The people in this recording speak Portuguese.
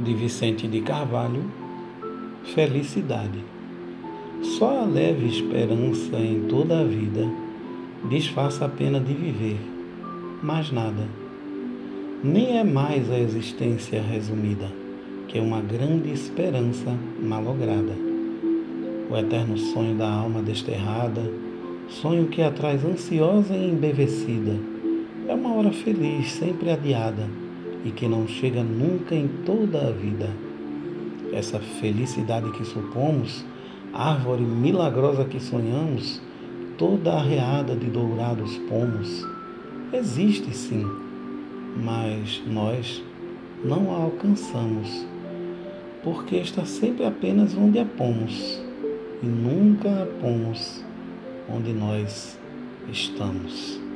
de Vicente de Carvalho, felicidade. Só a leve esperança em toda a vida disfarça a pena de viver, mais nada. Nem é mais a existência resumida, que é uma grande esperança malograda. O eterno sonho da alma desterrada, sonho que a traz ansiosa e embevecida, é uma hora feliz sempre adiada e que não chega nunca em toda a vida. Essa felicidade que supomos, árvore milagrosa que sonhamos, toda arreada de dourados pomos, existe sim, mas nós não a alcançamos, porque está sempre apenas onde a pomos e nunca a pomos onde nós estamos.